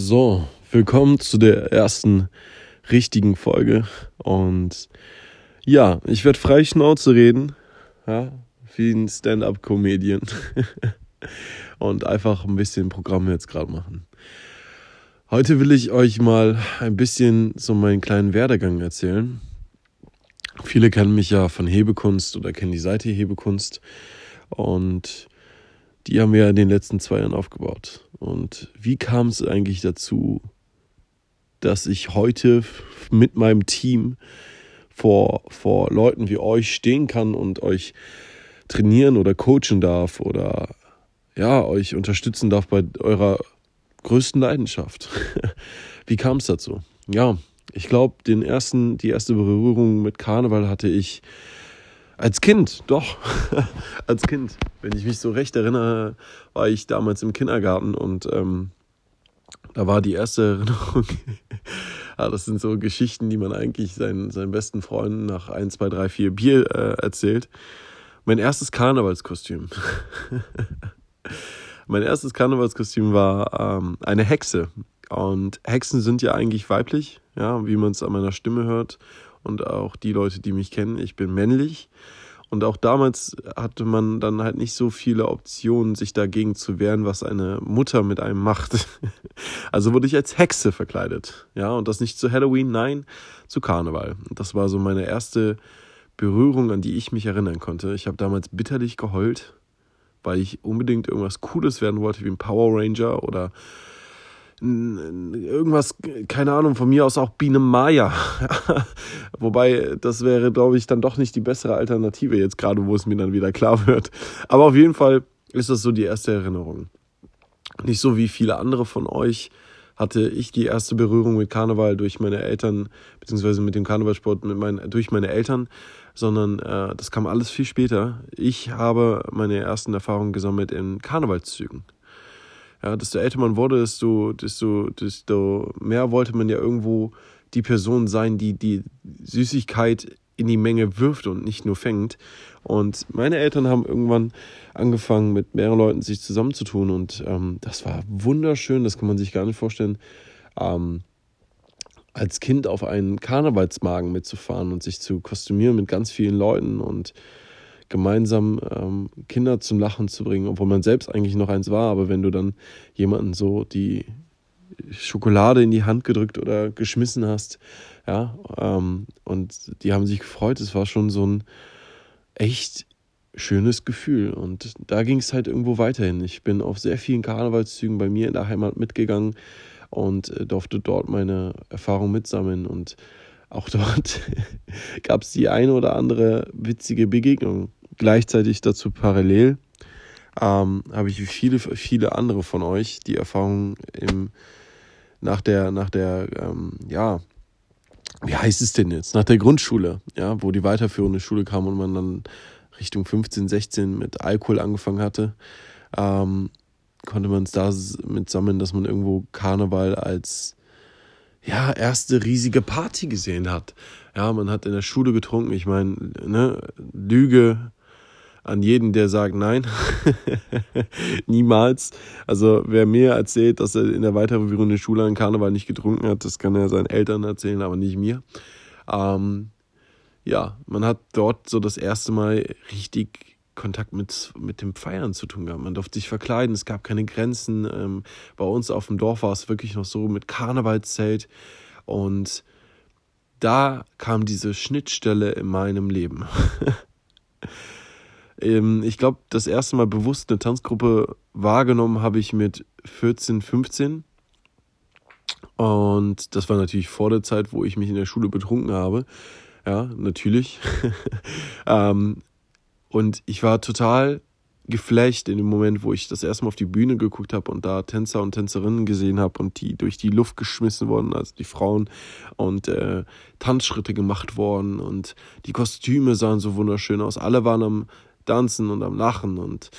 So, willkommen zu der ersten richtigen Folge. Und ja, ich werde frei Schnauze reden, ja, wie ein Stand-up-Comedian. und einfach ein bisschen Programm jetzt gerade machen. Heute will ich euch mal ein bisschen so meinen kleinen Werdegang erzählen. Viele kennen mich ja von Hebekunst oder kennen die Seite Hebekunst. Und die haben wir in den letzten zwei Jahren aufgebaut. Und wie kam es eigentlich dazu, dass ich heute mit meinem Team vor, vor Leuten wie euch stehen kann und euch trainieren oder coachen darf oder ja, euch unterstützen darf bei eurer größten Leidenschaft. Wie kam es dazu? Ja, ich glaube, den ersten, die erste Berührung mit Karneval hatte ich als Kind, doch. Als Kind. Wenn ich mich so recht erinnere, war ich damals im Kindergarten und ähm, da war die erste Erinnerung. ja, das sind so Geschichten, die man eigentlich seinen, seinen besten Freunden nach 1, 2, 3, 4 Bier äh, erzählt. Mein erstes Karnevalskostüm. mein erstes Karnevalskostüm war ähm, eine Hexe. Und Hexen sind ja eigentlich weiblich, ja, wie man es an meiner Stimme hört und auch die Leute, die mich kennen, ich bin männlich. Und auch damals hatte man dann halt nicht so viele Optionen, sich dagegen zu wehren, was eine Mutter mit einem macht. Also wurde ich als Hexe verkleidet. Ja, und das nicht zu Halloween, nein, zu Karneval. Das war so meine erste Berührung, an die ich mich erinnern konnte. Ich habe damals bitterlich geheult, weil ich unbedingt irgendwas Cooles werden wollte, wie ein Power Ranger oder irgendwas, keine Ahnung, von mir aus auch Biene Maya. Wobei, das wäre, glaube ich, dann doch nicht die bessere Alternative, jetzt gerade, wo es mir dann wieder klar wird. Aber auf jeden Fall ist das so die erste Erinnerung. Nicht so wie viele andere von euch hatte ich die erste Berührung mit Karneval durch meine Eltern, beziehungsweise mit dem Karnevalsport mit meinen, durch meine Eltern, sondern äh, das kam alles viel später. Ich habe meine ersten Erfahrungen gesammelt in Karnevalszügen. Ja, desto älter man wurde, desto, desto, desto mehr wollte man ja irgendwo die Person sein, die die Süßigkeit in die Menge wirft und nicht nur fängt. Und meine Eltern haben irgendwann angefangen, mit mehreren Leuten sich zusammenzutun. Und ähm, das war wunderschön, das kann man sich gar nicht vorstellen. Ähm, als Kind auf einen Karnevalsmagen mitzufahren und sich zu kostümieren mit ganz vielen Leuten und gemeinsam ähm, Kinder zum Lachen zu bringen, obwohl man selbst eigentlich noch eins war, aber wenn du dann jemanden so die Schokolade in die Hand gedrückt oder geschmissen hast, ja, ähm, und die haben sich gefreut, es war schon so ein echt schönes Gefühl. Und da ging es halt irgendwo weiterhin. Ich bin auf sehr vielen Karnevalszügen bei mir in der Heimat mitgegangen und äh, durfte dort meine Erfahrung mitsammeln. Und auch dort gab es die eine oder andere witzige Begegnung gleichzeitig dazu parallel ähm, habe ich wie viele, viele andere von euch die Erfahrung im, nach der, nach der, ähm, ja, wie heißt es denn jetzt? Nach der Grundschule, ja, wo die weiterführende Schule kam und man dann Richtung 15, 16 mit Alkohol angefangen hatte, ähm, konnte man es da mit sammeln, dass man irgendwo Karneval als ja, erste riesige Party gesehen hat. Ja, man hat in der Schule getrunken. Ich meine, ne, Lüge an jeden, der sagt nein. Niemals. Also wer mir erzählt, dass er in der weiterführenden Schule an Karneval nicht getrunken hat, das kann er seinen Eltern erzählen, aber nicht mir. Ähm, ja, man hat dort so das erste Mal richtig Kontakt mit, mit dem Feiern zu tun gehabt. Man durfte sich verkleiden, es gab keine Grenzen. Ähm, bei uns auf dem Dorf war es wirklich noch so mit Karnevalszelt. Und da kam diese Schnittstelle in meinem Leben. Ähm, ich glaube, das erste Mal bewusst eine Tanzgruppe wahrgenommen habe ich mit 14, 15. Und das war natürlich vor der Zeit, wo ich mich in der Schule betrunken habe. Ja, natürlich. ähm, und ich war total geflasht in dem Moment, wo ich das erste Mal auf die Bühne geguckt habe und da Tänzer und Tänzerinnen gesehen habe und die durch die Luft geschmissen wurden, also die Frauen und äh, Tanzschritte gemacht worden und die Kostüme sahen so wunderschön aus. Alle waren am Tanzen und am Lachen und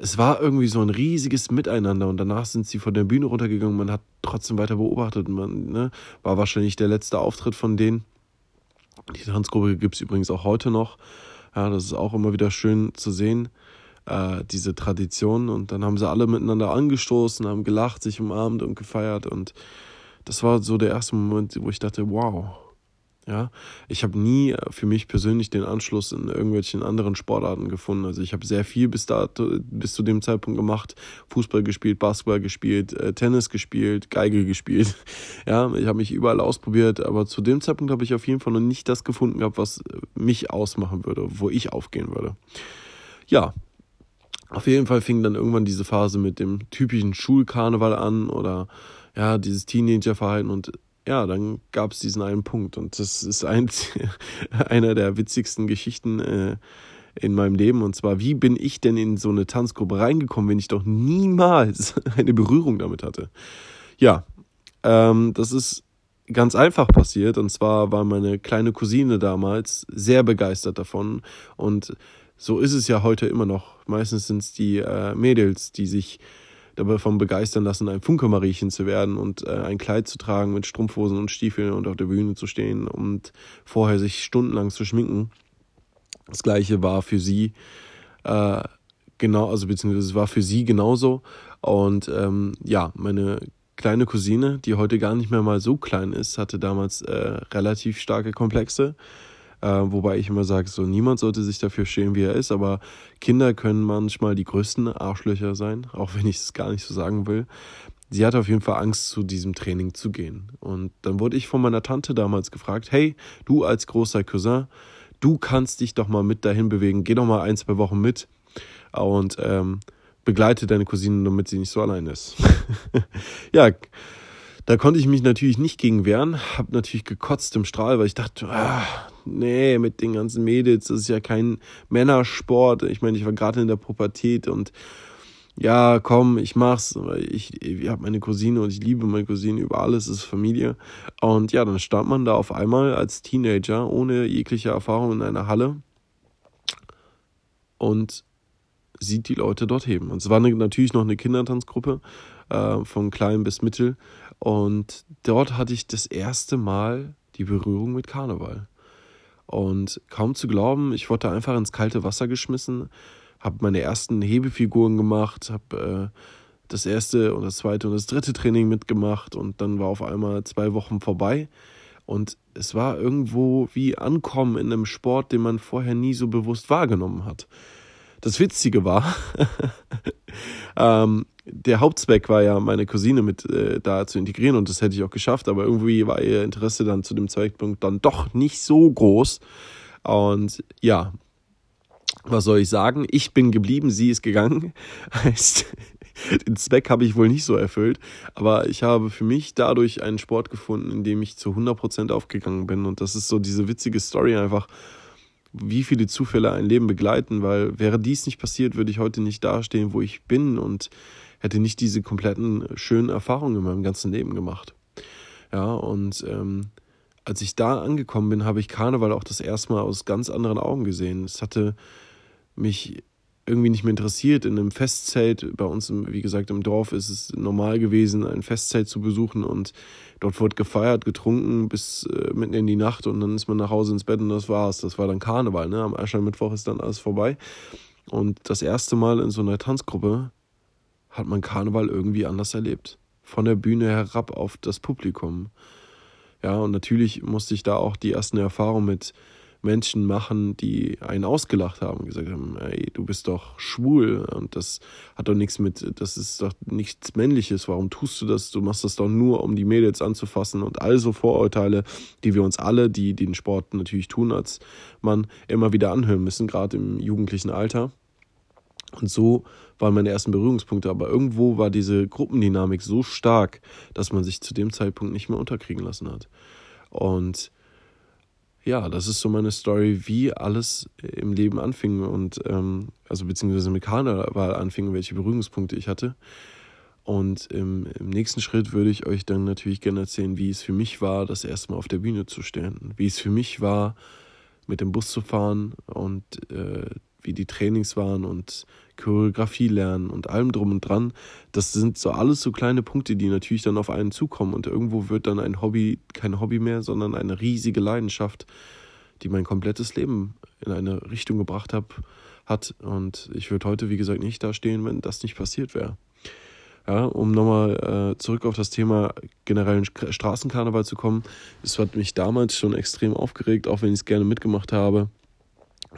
es war irgendwie so ein riesiges Miteinander und danach sind sie von der Bühne runtergegangen. Man hat trotzdem weiter beobachtet. Man ne, war wahrscheinlich der letzte Auftritt von denen. Die Tanzgruppe gibt es übrigens auch heute noch. Ja, das ist auch immer wieder schön zu sehen. äh, diese Tradition. Und dann haben sie alle miteinander angestoßen, haben gelacht, sich umarmt und gefeiert. Und das war so der erste Moment, wo ich dachte, wow, ja, ich habe nie für mich persönlich den Anschluss in irgendwelchen anderen Sportarten gefunden. Also ich habe sehr viel bis dato, bis zu dem Zeitpunkt gemacht, Fußball gespielt, Basketball gespielt, äh, Tennis gespielt, Geige gespielt. Ja, ich habe mich überall ausprobiert, aber zu dem Zeitpunkt habe ich auf jeden Fall noch nicht das gefunden gehabt, was mich ausmachen würde, wo ich aufgehen würde. Ja, auf jeden Fall fing dann irgendwann diese Phase mit dem typischen Schulkarneval an oder ja, dieses Teenagerverhalten und ja, dann gab es diesen einen Punkt. Und das ist ein, einer der witzigsten Geschichten äh, in meinem Leben. Und zwar, wie bin ich denn in so eine Tanzgruppe reingekommen, wenn ich doch niemals eine Berührung damit hatte? Ja, ähm, das ist ganz einfach passiert. Und zwar war meine kleine Cousine damals sehr begeistert davon. Und so ist es ja heute immer noch. Meistens sind es die äh, Mädels, die sich davon begeistern lassen, ein Funke-Mariechen zu werden und äh, ein Kleid zu tragen mit Strumpfhosen und Stiefeln und auf der Bühne zu stehen und vorher sich stundenlang zu schminken. Das gleiche war für sie äh, genau, also beziehungsweise war für sie genauso. Und ähm, ja, meine kleine Cousine, die heute gar nicht mehr mal so klein ist, hatte damals äh, relativ starke Komplexe äh, wobei ich immer sage, so niemand sollte sich dafür schämen, wie er ist, aber Kinder können manchmal die größten Arschlöcher sein, auch wenn ich es gar nicht so sagen will. Sie hatte auf jeden Fall Angst, zu diesem Training zu gehen. Und dann wurde ich von meiner Tante damals gefragt, hey, du als großer Cousin, du kannst dich doch mal mit dahin bewegen, geh doch mal ein, zwei Wochen mit und ähm, begleite deine Cousine, damit sie nicht so allein ist. ja, da konnte ich mich natürlich nicht gegen wehren, habe natürlich gekotzt im Strahl, weil ich dachte, ah, nee, mit den ganzen Mädels, das ist ja kein Männersport. Ich meine, ich war gerade in der Pubertät und ja, komm, ich mach's, ich, ich habe meine Cousine und ich liebe meine Cousine über alles, es ist Familie. Und ja, dann stand man da auf einmal als Teenager ohne jegliche Erfahrung in einer Halle und sieht die Leute dort heben. Und es war eine, natürlich noch eine Kindertanzgruppe, äh, von klein bis mittel. Und dort hatte ich das erste Mal die Berührung mit Karneval. Und kaum zu glauben, ich wurde einfach ins kalte Wasser geschmissen, habe meine ersten Hebefiguren gemacht, habe äh, das erste und das zweite und das dritte Training mitgemacht und dann war auf einmal zwei Wochen vorbei. Und es war irgendwo wie Ankommen in einem Sport, den man vorher nie so bewusst wahrgenommen hat. Das Witzige war, ähm, der Hauptzweck war ja, meine Cousine mit äh, da zu integrieren und das hätte ich auch geschafft, aber irgendwie war ihr Interesse dann zu dem Zeitpunkt dann doch nicht so groß. Und ja, was soll ich sagen? Ich bin geblieben, sie ist gegangen. Heißt, den Zweck habe ich wohl nicht so erfüllt, aber ich habe für mich dadurch einen Sport gefunden, in dem ich zu 100% aufgegangen bin und das ist so diese witzige Story einfach, wie viele Zufälle ein Leben begleiten, weil wäre dies nicht passiert, würde ich heute nicht dastehen, wo ich bin und hätte nicht diese kompletten schönen Erfahrungen in meinem ganzen Leben gemacht. Ja, und ähm, als ich da angekommen bin, habe ich Karneval auch das erste Mal aus ganz anderen Augen gesehen. Es hatte mich irgendwie nicht mehr interessiert. In einem Festzelt, bei uns, wie gesagt, im Dorf ist es normal gewesen, ein Festzelt zu besuchen und dort wurde gefeiert, getrunken bis äh, mitten in die Nacht und dann ist man nach Hause ins Bett und das war's. Das war dann Karneval, ne? Am Aschermittwoch ist dann alles vorbei. Und das erste Mal in so einer Tanzgruppe hat man Karneval irgendwie anders erlebt. Von der Bühne herab auf das Publikum. Ja, und natürlich musste ich da auch die ersten Erfahrungen mit Menschen machen, die einen ausgelacht haben gesagt haben, ey, du bist doch schwul und das hat doch nichts mit, das ist doch nichts Männliches, warum tust du das? Du machst das doch nur, um die Mädels anzufassen und all so Vorurteile, die wir uns alle, die den Sport natürlich tun als Mann, immer wieder anhören müssen, gerade im jugendlichen Alter. Und so waren meine ersten Berührungspunkte, aber irgendwo war diese Gruppendynamik so stark, dass man sich zu dem Zeitpunkt nicht mehr unterkriegen lassen hat. Und ja, das ist so meine Story, wie alles im Leben anfing und ähm, also beziehungsweise mit Karneval anfing, welche Berührungspunkte ich hatte. Und im, im, nächsten Schritt würde ich euch dann natürlich gerne erzählen, wie es für mich war, das erste Mal auf der Bühne zu stehen. Wie es für mich war, mit dem Bus zu fahren und äh, wie die Trainings waren und Choreografie lernen und allem drum und dran. Das sind so alles so kleine Punkte, die natürlich dann auf einen zukommen und irgendwo wird dann ein Hobby kein Hobby mehr, sondern eine riesige Leidenschaft, die mein komplettes Leben in eine Richtung gebracht hat, hat. Und ich würde heute, wie gesagt, nicht da stehen, wenn das nicht passiert wäre. Ja, um nochmal äh, zurück auf das Thema generellen Straßenkarneval zu kommen. Es hat mich damals schon extrem aufgeregt, auch wenn ich es gerne mitgemacht habe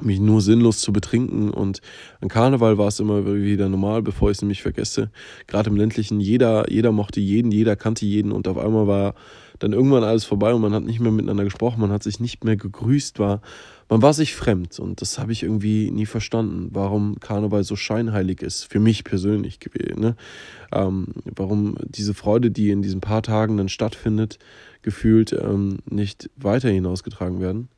mich nur sinnlos zu betrinken. Und an Karneval war es immer wieder normal, bevor ich es nämlich vergesse. Gerade im ländlichen, jeder, jeder mochte jeden, jeder kannte jeden und auf einmal war dann irgendwann alles vorbei und man hat nicht mehr miteinander gesprochen, man hat sich nicht mehr gegrüßt, war, man war sich fremd und das habe ich irgendwie nie verstanden, warum Karneval so scheinheilig ist, für mich persönlich gewesen. Ne? Ähm, warum diese Freude, die in diesen paar Tagen dann stattfindet, gefühlt ähm, nicht weiter hinausgetragen werden.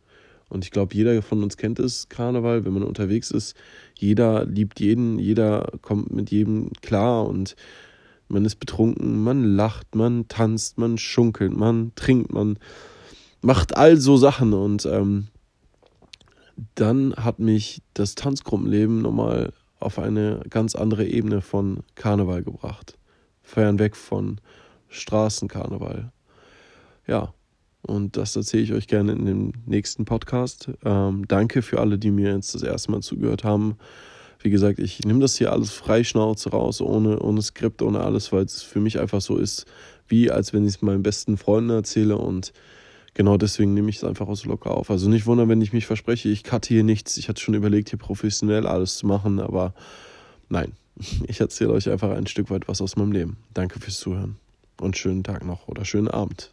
Und ich glaube, jeder von uns kennt es, Karneval, wenn man unterwegs ist. Jeder liebt jeden, jeder kommt mit jedem klar und man ist betrunken, man lacht, man tanzt, man schunkelt, man trinkt, man macht all so Sachen. Und ähm, dann hat mich das Tanzgruppenleben nochmal auf eine ganz andere Ebene von Karneval gebracht. Fernweg von Straßenkarneval. Ja, und das erzähle ich euch gerne in dem nächsten Podcast. Ähm, danke für alle, die mir jetzt das erste Mal zugehört haben. Wie gesagt, ich nehme das hier alles frei Schnauze raus, ohne, ohne Skript, ohne alles, weil es für mich einfach so ist, wie als wenn ich es meinen besten Freunden erzähle. Und genau deswegen nehme ich es einfach auch so locker auf. Also nicht wundern, wenn ich mich verspreche, ich cutte hier nichts. Ich hatte schon überlegt, hier professionell alles zu machen, aber nein. Ich erzähle euch einfach ein Stück weit was aus meinem Leben. Danke fürs Zuhören und schönen Tag noch oder schönen Abend.